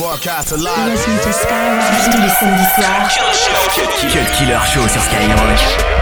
Broadcast live. Tous les samedis soirs. Cut Killer Show sur Skyrock.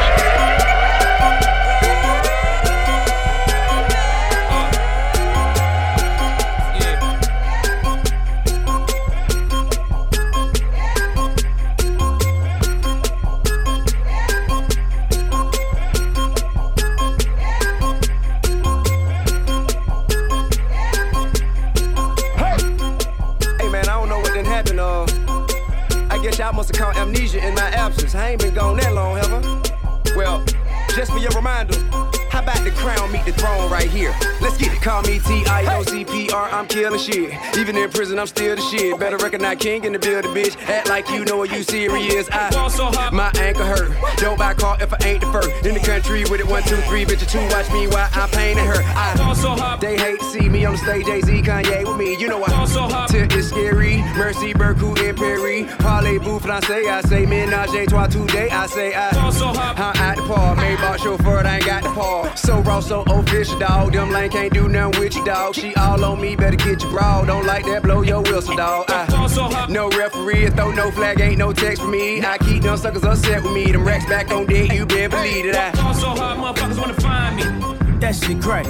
Killing shit. Even in prison, I'm still the shit. Better recognize king in the building, bitch. Act like you know what you serious. I, my ankle hurt. Don't buy car if I ain't the first. In the country with it, one, two, three, bitch, two. Watch me while I'm painting her. I, they hate to see me on the stage, Jay-Z, Kanye with me. You know I, Tip is scary. Mercy, Berkut, and Perry. Parlez-vous, français, I say ménage, trois, today, I say I, I'm at the park. Maybach chauffeur, I ain't got the paw. So raw, so official, dog. Them lane can't do nothing with you, dog. She all on me, better get your bra. Don't like that, blow your whistle, dog. I, no referee, throw no flag, ain't no text for me. I keep them suckers upset with me. Them racks back on deck, you better believe it. I fall so hard, motherfuckers wanna find me. That shit crack.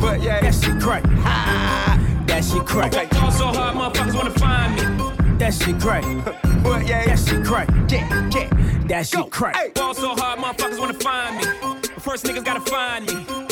But yeah, that shit crack. That shit crack. Okay. Fall so hard, motherfuckers wanna find me. That shit crack. But yeah, that shit crack. Yeah, yeah. That shit crack. Hey. Fall so hard, motherfuckers wanna find me. First niggas gotta find me.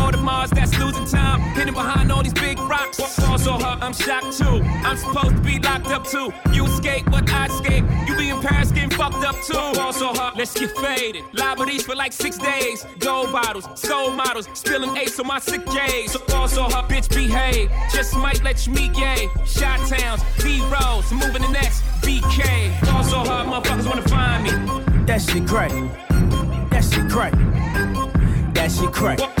All the Mars that's losing time. Hidden behind all these big rocks. Fall so hard, I'm shocked too. I'm supposed to be locked up too. You escape, but I escape. You be in Paris getting fucked up too. Fall so hard, let's get faded. Liberties for like six days. Gold bottles, soul models, spilling ace on my sick days. So hard, bitch, behave. Just might let you meet gay. Shot towns, B rolls, moving the next BK. Fall so hard, motherfuckers wanna find me. That shit crack. That shit crack. That shit crack.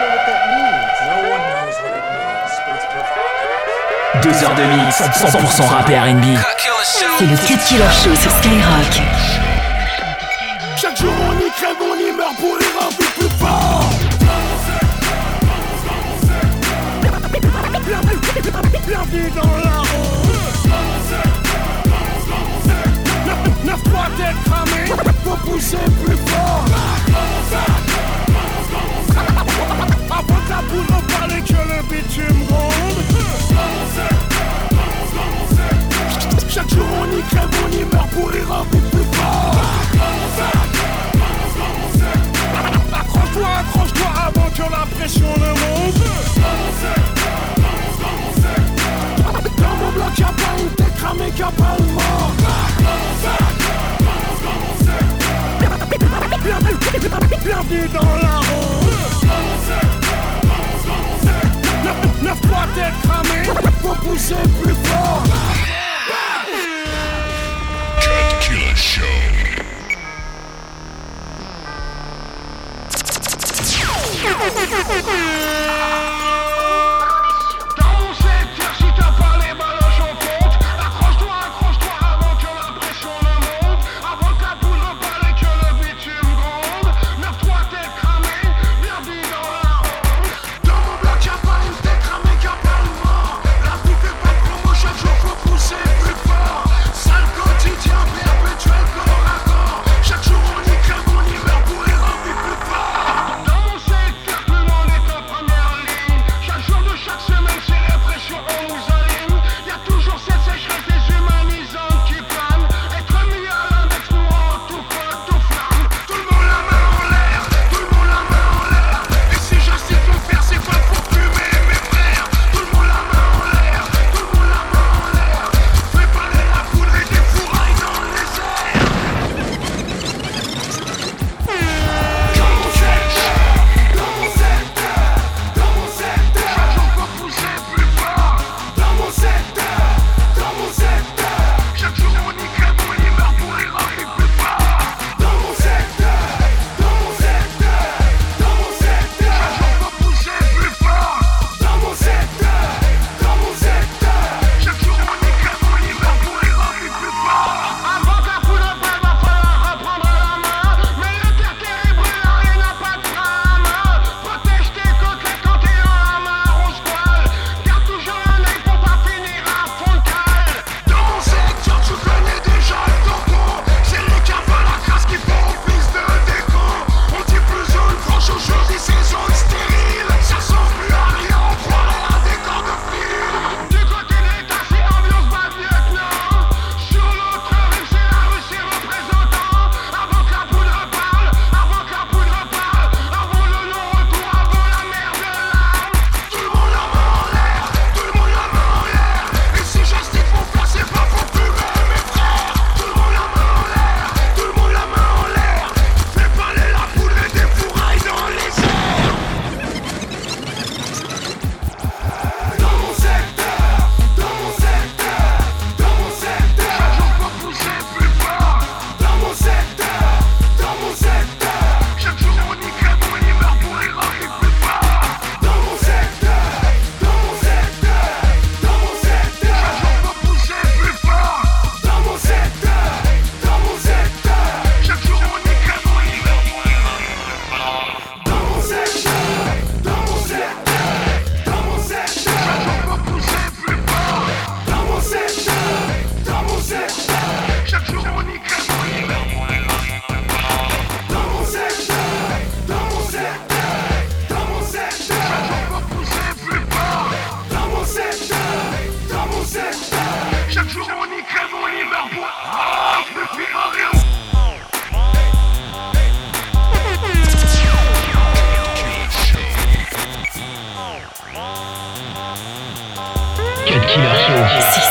Deux heures de mix, 100% rap et R&B. C'est le Cut Killer Show sur Skyrock. Chaque jour on y crève, on y meurt pour les un peu plus fort. Bienvenue dans la rue. Neuf fois tête cramée, faut pousser plus fort. Avant ta boule, on parlait que le bitume jour on y crève, on y meurt pour rire un peu plus fort. Accroche-toi, accroche-toi avant que la pression ne monte. Dans mon bloc y'a pas une tête cramée, y'a pas le mort. Bienvenue dans la rue. Neuf fois tête cramée, faut pousser plus fort. Killer Show.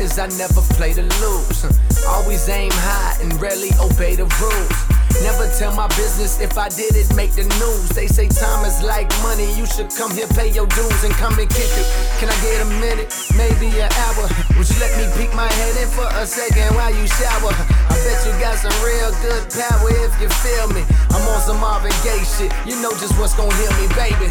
Is I never play to lose. Uh, always aim high and rarely obey the rules. Never tell my business if I did it, make the news. They say time is like money, you should come here, pay your dues, and come and kick it. Can I get a minute, maybe an hour? Would you let me peek my head in for a second while you shower? I bet you got some real good power if you feel me. I'm on some Marvin Gaye shit, you know just what's gonna heal me, baby.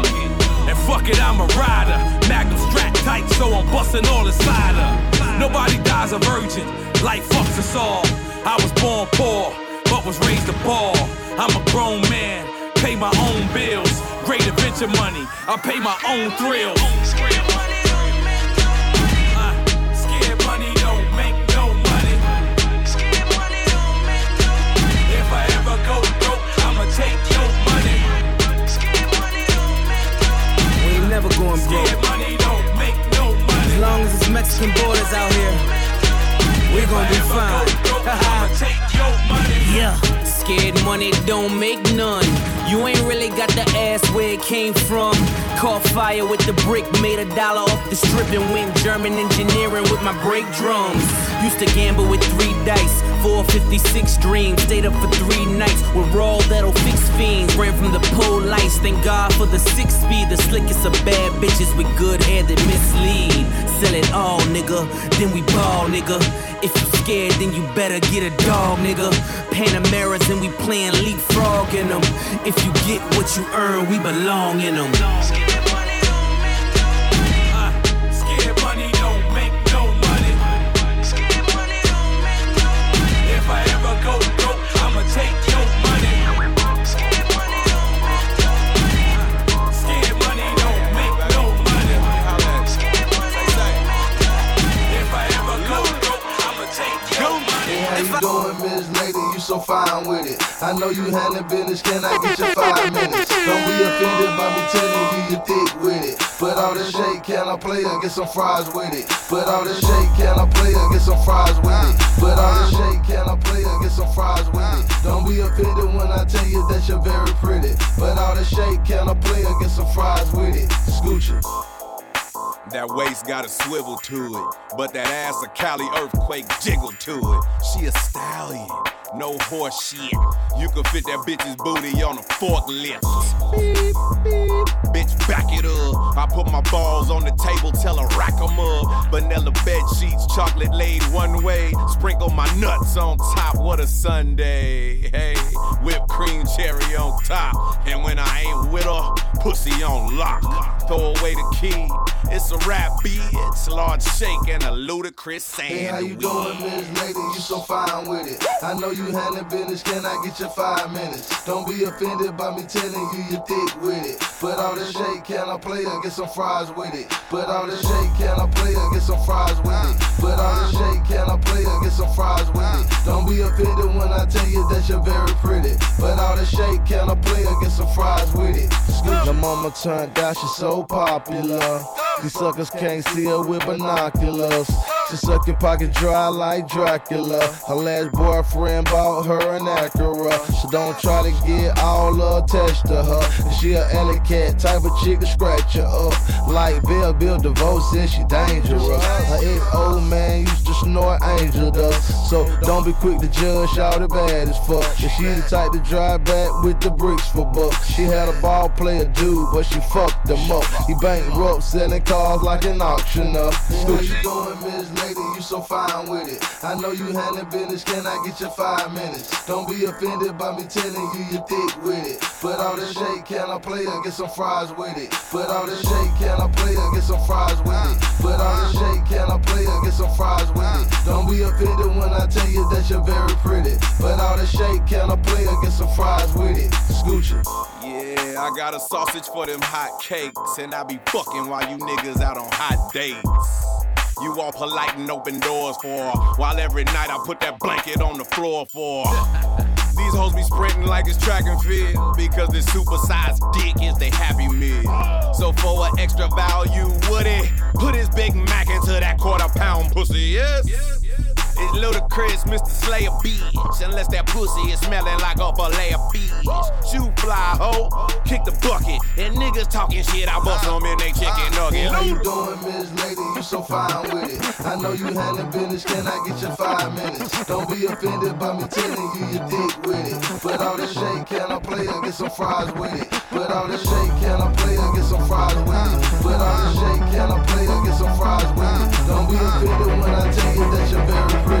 Fuck it, I'm a rider. Magnum strap tight, so I'm busting all inside her. Nobody dies a virgin, life fucks us all. I was born poor, but was raised a ball. I'm a grown man, pay my own bills. Great adventure money, I pay my own thrills. Came from. Fire with the brick, made a dollar off the strip and went German engineering with my break drums. Used to gamble with three dice, 456 dreams. Stayed up for three nights with raw that'll fix fiends. Ran from the police, thank God for the six speed. The slickest of bad bitches with good hair that mislead. Sell it all, nigga, then we ball, nigga. If you scared, then you better get a dog, nigga. Panameras and we playing leapfrog in them. If you get what you earn, we belong in them. I know you handling business, can I get your five minutes? Don't be offended by me telling you you thick with it. Put all the shake, can I play or get some fries with it? Put all the shake, can I play or get some fries with it? Put all the shake, can I play or get some fries with it? Don't be offended when I tell you that you're very pretty. Put all the shake, can I play or get some fries with it? Scoochie. That waist got a swivel to it, but that ass a Cali earthquake jiggle to it. She a stallion, no horse shit. You can fit that bitch's booty on a forklift. Beep, beep. Bitch, back it up. I put my balls on the table, tell her rack 'em up. Vanilla bed sheets, chocolate laid one way. Sprinkle my nuts on top, what a Sunday. Hey, whipped cream cherry on top. And when I ain't with her, pussy on lock. Throw away the key. It's a rap bitch, large shake and a Ludacris sandwich. Hey, how you doing, Miss Lady? You so fine with it. I know you handling business, can I get your five minutes? Don't be offended by me telling you you thick with it. Put all the shake, can I play or get some fries with it? Put all the shake, can I play or get some fries with it? Put all the shake, can I play or get some fries with it? Don't be offended when I tell you that you're very pretty. Put all the shake, can I play or get some fries with it? The mama turned out, she's so popular. These suckers can't see her with binoculars. She suck your pocket dry like Dracula. Her last boyfriend bought her an Acura. So don't try to get all attached to her. She a alley cat type of chick to scratch her up. Like Bell, Biv DeVoe said she dangerous. Her ex old man used to snort angel dust. So don't be quick to judge all the bad as fuck. If she the type to drive back with the bricks for bucks. She had a ball player dude, but she fucked him up. He bankrupt selling cars like an auctioneer. What you doing, Miss Lady? You so fine with it. I know you handling business. Can I get your five minutes? Don't be offended by me telling you you thick with it. Put all the shake, can I play or get some fries with it? Put all the shake, can I play or get some fries with it? Put all the shake, can I play or get some fries with it? Don't be offended when I tell you that you're very pretty. Put all the shake, can I play or get some fries with it? Scoochie. Yeah, I got a sausage for them hot cakes, and I be fucking while you niggas out on hot dates. You all polite and open doors for, while every night I put that blanket on the floor for. These hoes be sprinting like it's track and field because this supersized dick is the happy meal. So for an extra value, Woody, put his Big Mac into that quarter pound pussy, yes? It's Ludacris, Mr. Slayer bitch. Unless that pussy is smelling like a of fish. Shoe fly, ho, kick the bucket. And niggas talking shit, I bust them in they chicken nugget. How you doing, Miss Lady? You so fine with it. I know you handling business. Can I get your five minutes? Don't be offended by me telling you you thick with it. Put all the shake, can I play or get some fries with it? Put all the shake, can I play or get some fries with it? Put all the shake, can I play or get some fries with it? Don't be offended when I tell you that you're very pretty.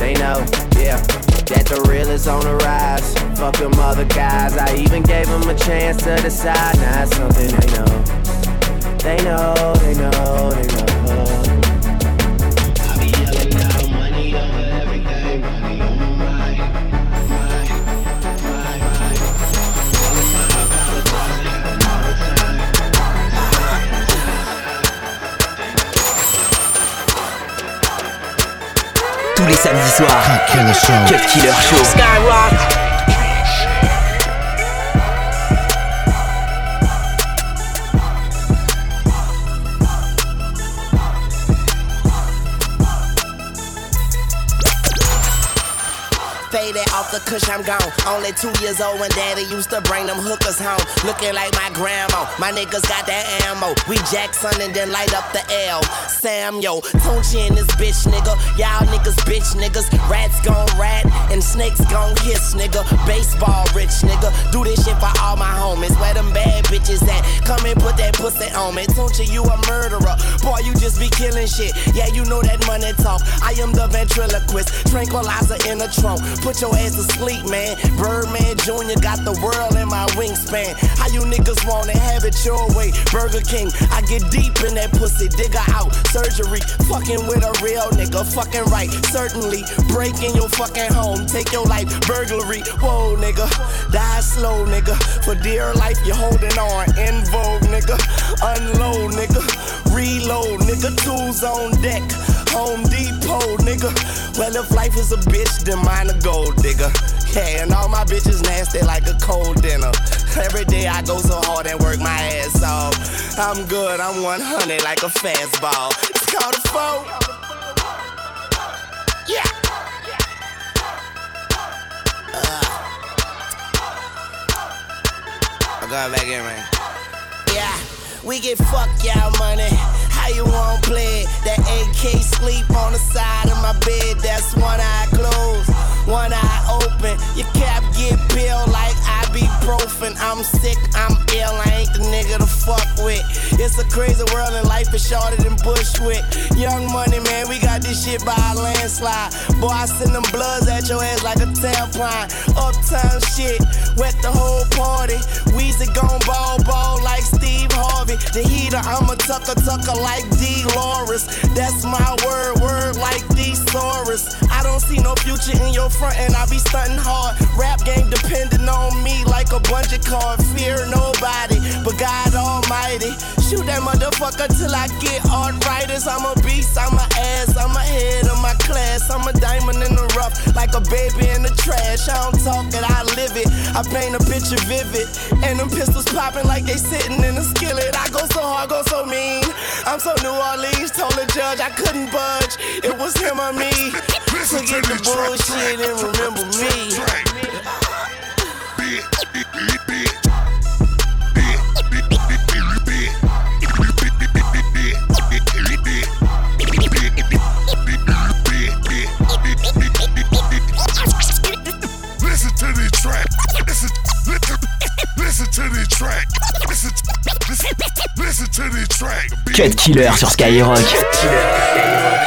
They know, yeah. That the real is on the rise. Fuck them other guys. I even gave them a chance to decide. Now it's something. They know, they know, Killer Show. Cut Killer Show. Skyrock. faded off the cush, I'm gone. Only two years old when daddy used to bring them hookers home. Looking like my grandma. My niggas got that ammo. We Jackson and then light up the L. Sam, yo, Tunechi and this bitch, nigga. Y'all niggas, bitch, niggas. Rats gon' rat and snakes gon' hiss, nigga. Baseball rich, nigga. Do this shit for all my homies. Where them bad bitches at? Come and put that pussy on me. Tunechi, you a murderer. Boy, you just be killing shit. Yeah, you know that money talk. I am the ventriloquist. Tranquilizer in the trunk. Put your ass to sleep, man. Birdman Jr. got the world in my wingspan. How you niggas wanna have it your way? Burger King, I get deep in that pussy, digger out. Surgery, fucking with a real nigga, fucking right. Certainly, breaking your fucking home, take your life. Burglary, whoa, nigga. Die slow, nigga. For dear life, you're holding on. In vogue, nigga. Unload, nigga. Reload, nigga. Tools on deck. Home Depot, nigga. Well, if life is a bitch, then mine a gold digger. Yeah, and all my bitches nasty like a cold dinner. Every day I go so hard and work my ass off. I'm good, I'm 100 like a fastball. It's called a foe. Yeah. Uh. I'm going back in, man. Yeah, we get fuck y'all money. How you want play? That AK sleep on the side of my bed. That's one eye closed, one eye open. Your cap get peeled like ibuprofen. I'm sick, I'm ill. I ain't the nigga to fuck with. It's a crazy world and life is shorter than Bushwick. Young money, man, we got this shit by a landslide. Boy, I send them bloods at your ass like a tampon. Uptown shit, wet the whole party. Weezy gon' ball ball like Steve Harvey. The heater, I'm a tucker tucker like D. Loris. That's my word, word like thesaurus. Don't see no future in your front, and I be stunting hard. Rap game depending on me like a bunch of cards. Fear nobody but God Almighty. Shoot that motherfucker till I get arthritis. I'm a beast, I'm a ass, I'm a head of my class. I'm a diamond in the rough, like a baby in the trash. I don't talk it, I live it. I paint a picture vivid, and them pistols popping like they sitting in a skillet. I go so hard, go so mean. I'm so New Orleans, told the judge I couldn't budge. It was him or me. Forget the bullshit and remember me. Listen to this track. Listen, listen, listen to this track. Listen, listen, listen to this track. Cut Killer sur Skyrock. Jeans, can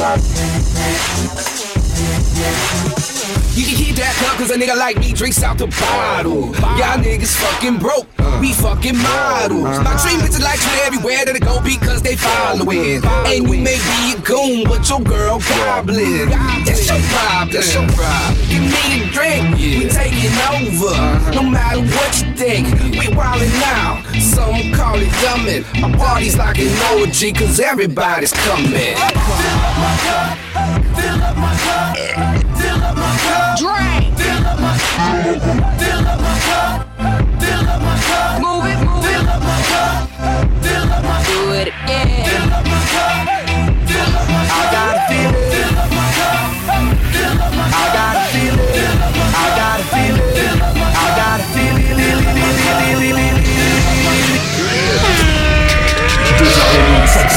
You can keep that cup cause a nigga like me drinks out the bottle. Y'all niggas fucking broke, we fucking models. Uh-huh. My treat bitches like Clay everywhere that I go because they following. And you may be a goon, but your girl goblin. That's your problem, that's your problem. Give me a drink, we taking over. No matter what you think, we wildin' out. Some call it yummin'. My party's like an orgy, cause everybody's coming. Fill up my cup, fill up my cup, fill up my cup. Drink! Fill up my cup, fill up my cup.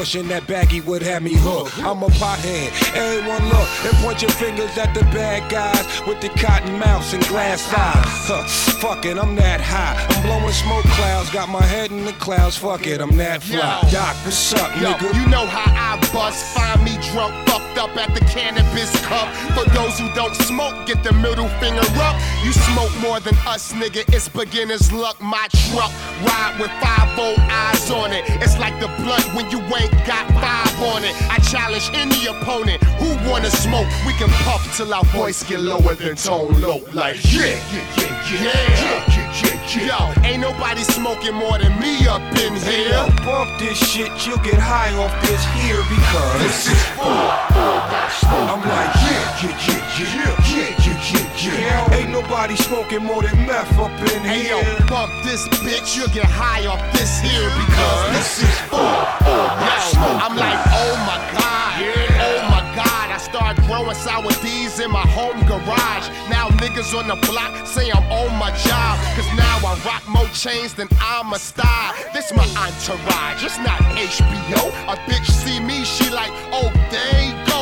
That little push in that baggie would have me hooked. I'm a pothead. Everyone look and point your fingers at the bad guys with the cotton mouths and glass eyes. Huh, fuck it, I'm that high. I'm blowing smoke clouds, got my head in the clouds. Fuck it, I'm that fly. Yo. Doc, what's up, Yo, nigga? you know how I bust. Find me drunk, fucked up at the cannabis cup. For those who don't smoke, get the middle finger up. You smoke more than us, nigga. It's beginner's luck. My truck ride with five old eyes on it. It's like the blunt when you ain't got five on it. I challenge any opponent who wanna smoke. We can puff till our voice get lower than Tone Loc. Like yeah, yeah, yeah, yeah, yeah, yeah, yeah. Yo, ain't nobody smoking more than me up in here. Yo, bump this shit, you'll get high off this here because This is I'm like, yeah, yeah, yeah, yeah, yeah. Ain't nobody smoking more than meth up in Hey here. yo, bump this bitch, you'll get high off this here because this is full. Oh, Yo, I'm like, oh my god, yeah. oh my god. I start growing sour D's in my home garage. Now niggas on the block say I'm on my job. Cause now I rock more chains than I'm a star. This my entourage, it's not HBO. A bitch see me, she like, oh, there you go.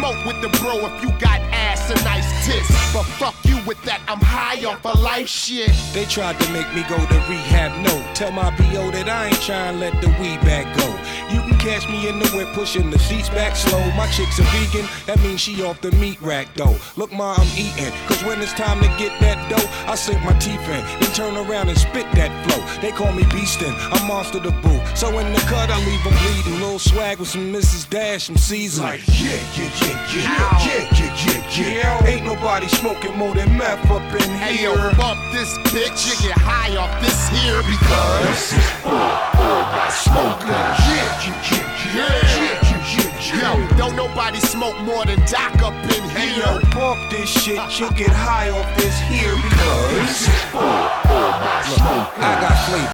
Smoke with the bro if you got ass and nice tits. But fuck you with that, I'm high off of life shit. They tried to make me go to rehab. No, tell my BO that I ain't trying to let the weed back go. You can catch me in the whip pushing the seats back slow. My chick's a vegan, that means she off the meat rack though. Look, ma, I'm eating. Cause when it's time to get that dough, I sink my teeth in, then turn around and spit that flow. They call me Beastin', I'm monster the boo. So in the cut, I leave them bleeding. Little swag with some Mrs. Dash, some season. Like, yeah, yeah, yeah, yeah, yeah, yeah, yeah, yeah. Ain't nobody smoking more than meth up in Hey here. yo, bump this bitch, you get high off this here because this is full, full by smoking. Yeah, yeah, yeah, yeah, yeah. Yo, don't nobody smoke more than Doc up in Hey here. yo, bump this shit, you get high off this here because this is full, full by smoking. I got flavor.